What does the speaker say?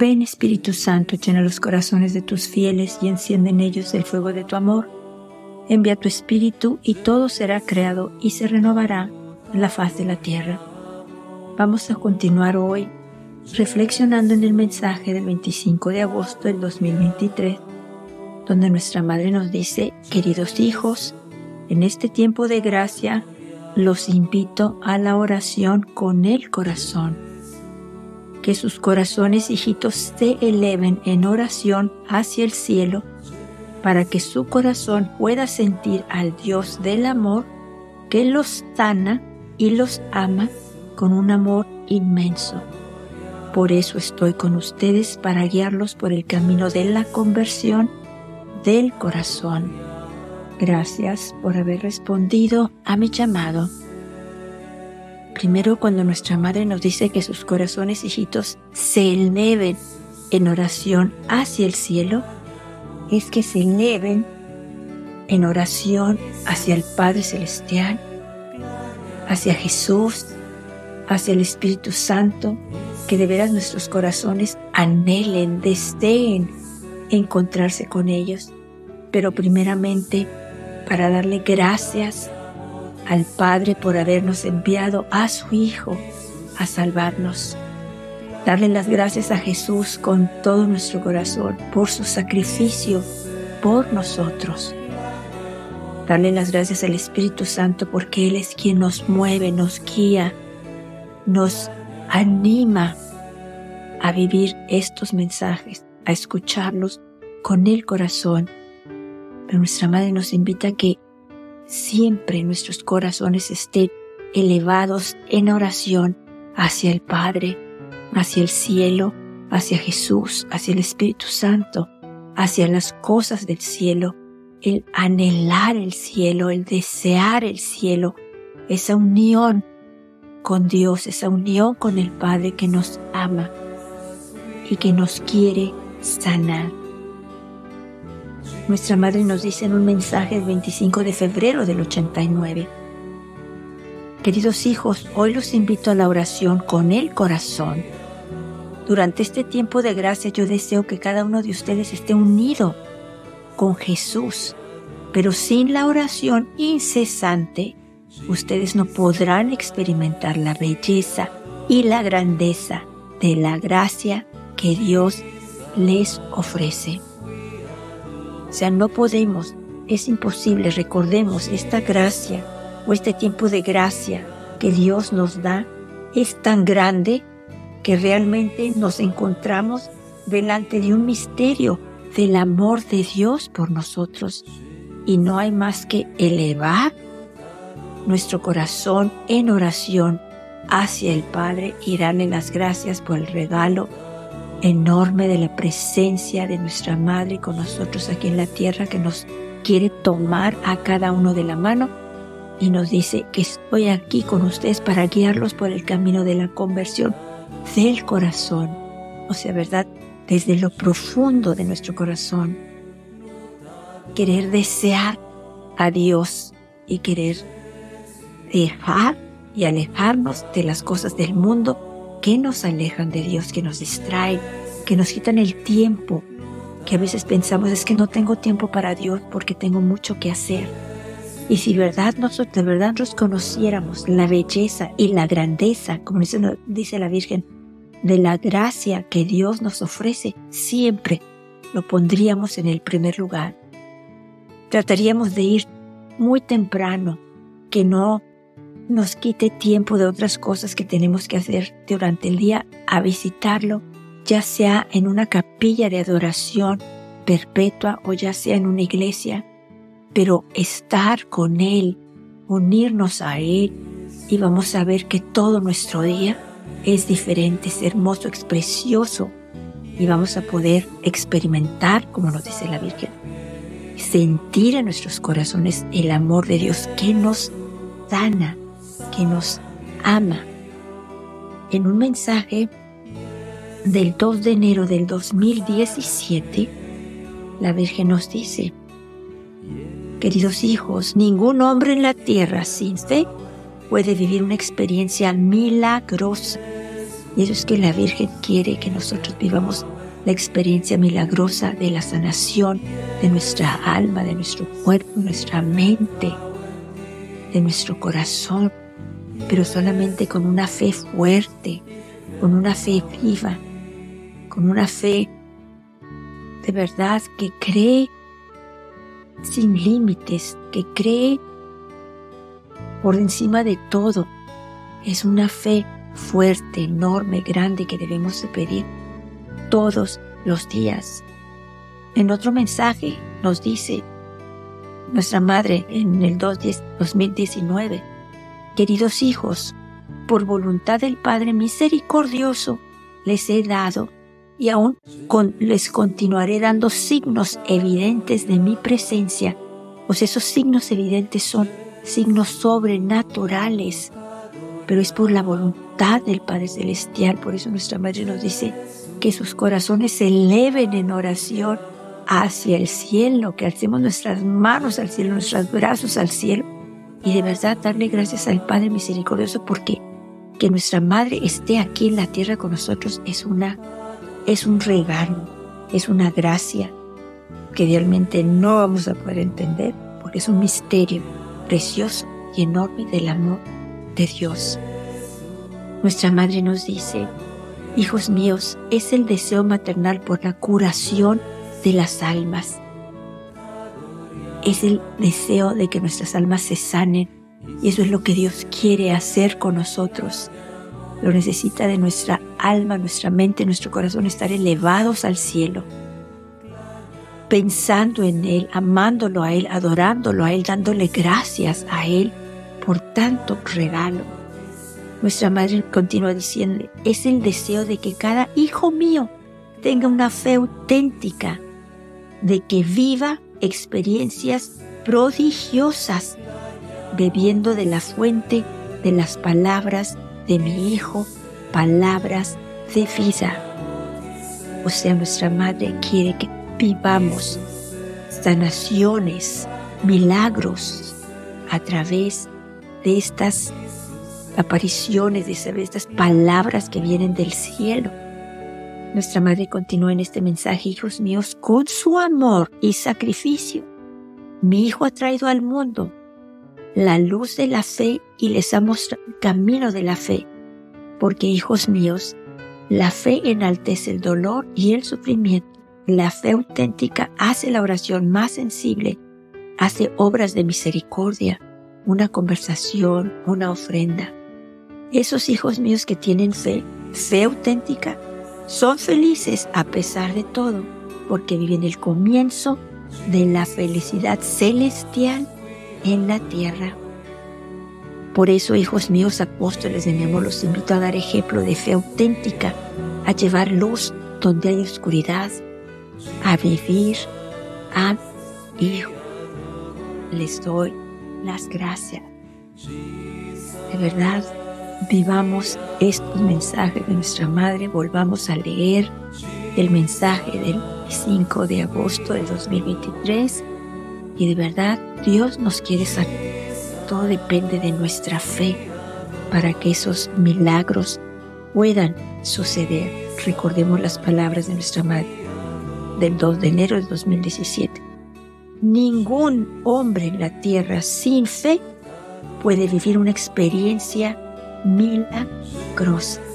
Ven Espíritu Santo, llena los corazones de tus fieles y enciende en ellos el fuego de tu amor. Envía tu Espíritu y todo será creado y se renovará en la faz de la tierra. Vamos a continuar hoy reflexionando en el mensaje del 25 de agosto del 2023, donde nuestra Madre nos dice, queridos hijos, en este tiempo de gracia los invito a la oración con el corazón que sus corazones hijitos se eleven en oración hacia el cielo, para que su corazón pueda sentir al Dios del amor que los sana y los ama con un amor inmenso. Por eso estoy con ustedes para guiarlos por el camino de la conversión del corazón. Gracias por haber respondido a mi llamado. Primero cuando nuestra madre nos dice que sus corazones hijitos se eleven en oración hacia el cielo, es que se eleven en oración hacia el Padre Celestial, hacia Jesús, hacia el Espíritu Santo, que de veras nuestros corazones anhelen, deseen encontrarse con ellos, pero primeramente para darle gracias al Padre por habernos enviado a su Hijo a salvarnos. Darle las gracias a Jesús con todo nuestro corazón por su sacrificio por nosotros. Darle las gracias al Espíritu Santo porque Él es quien nos mueve, nos guía, nos anima a vivir estos mensajes, a escucharlos con el corazón. Pero nuestra Madre nos invita a que siempre nuestros corazones estén elevados en oración hacia el Padre, hacia el cielo, hacia Jesús, hacia el Espíritu Santo, hacia las cosas del cielo, el anhelar el cielo, el desear el cielo, esa unión con Dios, esa unión con el Padre que nos ama y que nos quiere sanar. Nuestra madre nos dice en un mensaje el 25 de febrero del 89. Queridos hijos, hoy los invito a la oración con el corazón. Durante este tiempo de gracia yo deseo que cada uno de ustedes esté unido con Jesús, pero sin la oración incesante, ustedes no podrán experimentar la belleza y la grandeza de la gracia que Dios les ofrece. O sea, no podemos, es imposible, recordemos, esta gracia o este tiempo de gracia que Dios nos da es tan grande que realmente nos encontramos delante de un misterio del amor de Dios por nosotros. Y no hay más que elevar nuestro corazón en oración hacia el Padre y darle las gracias por el regalo enorme de la presencia de nuestra Madre con nosotros aquí en la tierra que nos quiere tomar a cada uno de la mano y nos dice que estoy aquí con ustedes para guiarlos por el camino de la conversión del corazón. O sea, ¿verdad? Desde lo profundo de nuestro corazón. Querer desear a Dios y querer dejar y alejarnos de las cosas del mundo que nos alejan de Dios, que nos distraen, que nos quitan el tiempo, que a veces pensamos es que no tengo tiempo para Dios porque tengo mucho que hacer. Y si verdad nosotros de verdad nos conociéramos la belleza y la grandeza, como dice la Virgen, de la gracia que Dios nos ofrece, siempre lo pondríamos en el primer lugar. Trataríamos de ir muy temprano, que no nos quite tiempo de otras cosas que tenemos que hacer durante el día a visitarlo, ya sea en una capilla de adoración perpetua o ya sea en una iglesia, pero estar con Él, unirnos a Él y vamos a ver que todo nuestro día es diferente, es hermoso, es precioso y vamos a poder experimentar, como nos dice la Virgen, sentir en nuestros corazones el amor de Dios que nos sana, que nos ama. En un mensaje del 2 de enero del 2017, la Virgen nos dice, queridos hijos, ningún hombre en la tierra sin fe puede vivir una experiencia milagrosa Y eso es que la Virgen quiere que nosotros vivamos la experiencia milagrosa de la sanación de nuestra alma, de nuestro cuerpo, de nuestra mente, de nuestro corazón, pero solamente con una fe fuerte, con una fe viva, con una fe de verdad que cree sin límites, que cree por encima de todo. Es una fe fuerte, enorme, grande que debemos de pedir todos los días. En otro mensaje nos dice nuestra madre en el 2019, queridos hijos, por voluntad del Padre misericordioso les he dado y aún les continuaré dando signos evidentes de mi presencia, pues esos signos evidentes son signos sobrenaturales, pero es por la voluntad del Padre Celestial. Por eso nuestra Madre nos dice que sus corazones se eleven en oración hacia el cielo, que alcemos nuestras manos al cielo, nuestros brazos al cielo y de verdad darle gracias al Padre misericordioso porque que nuestra Madre esté aquí en la tierra con nosotros es una es un regalo, es una gracia que realmente no vamos a poder entender porque es un misterio precioso y enorme del amor de Dios. Nuestra Madre nos dice, hijos míos, es el deseo maternal por la curación de las almas. Es el deseo de que nuestras almas se sanen y eso es lo que Dios quiere hacer con nosotros. Lo necesita de nuestra alma, nuestra mente, nuestro corazón estar elevados al cielo pensando en Él, amándolo a Él, adorándolo a Él, dándole gracias a Él por tanto regalo. Nuestra madre continúa diciendo, es el deseo de que cada hijo mío tenga una fe auténtica, de que viva experiencias prodigiosas, bebiendo de la fuente de las palabras de mi hijo, palabras de vida. O sea, nuestra madre quiere que vivamos sanaciones, milagros a través de estas apariciones, de estas palabras que vienen del cielo. Nuestra madre continúa en este mensaje, hijos míos, con su amor y sacrificio. Mi hijo ha traído al mundo la luz de la fe y les ha mostrado el camino de la fe, porque hijos míos, la fe enaltece el dolor y el sufrimiento la fe auténtica hace la oración más sensible, hace obras de misericordia, una conversación, una ofrenda. Esos hijos míos que tienen fe, fe auténtica, son felices a pesar de todo, porque viven el comienzo de la felicidad celestial en la tierra. Por eso, hijos míos apóstoles de mi amor, los invito a dar ejemplo de fe auténtica, a llevar luz donde hay oscuridad, a vivir a Hijo. Les doy las gracias. De verdad, vivamos estos mensajes de nuestra Madre, volvamos a leer el mensaje del 5 de agosto de 2023 y de verdad Dios nos quiere sanar. Todo depende de nuestra fe para que esos milagros puedan suceder. Recordemos las palabras de nuestra Madre del 2 de enero de 2017. Ningún hombre en la tierra sin fe puede vivir una experiencia milagrosa.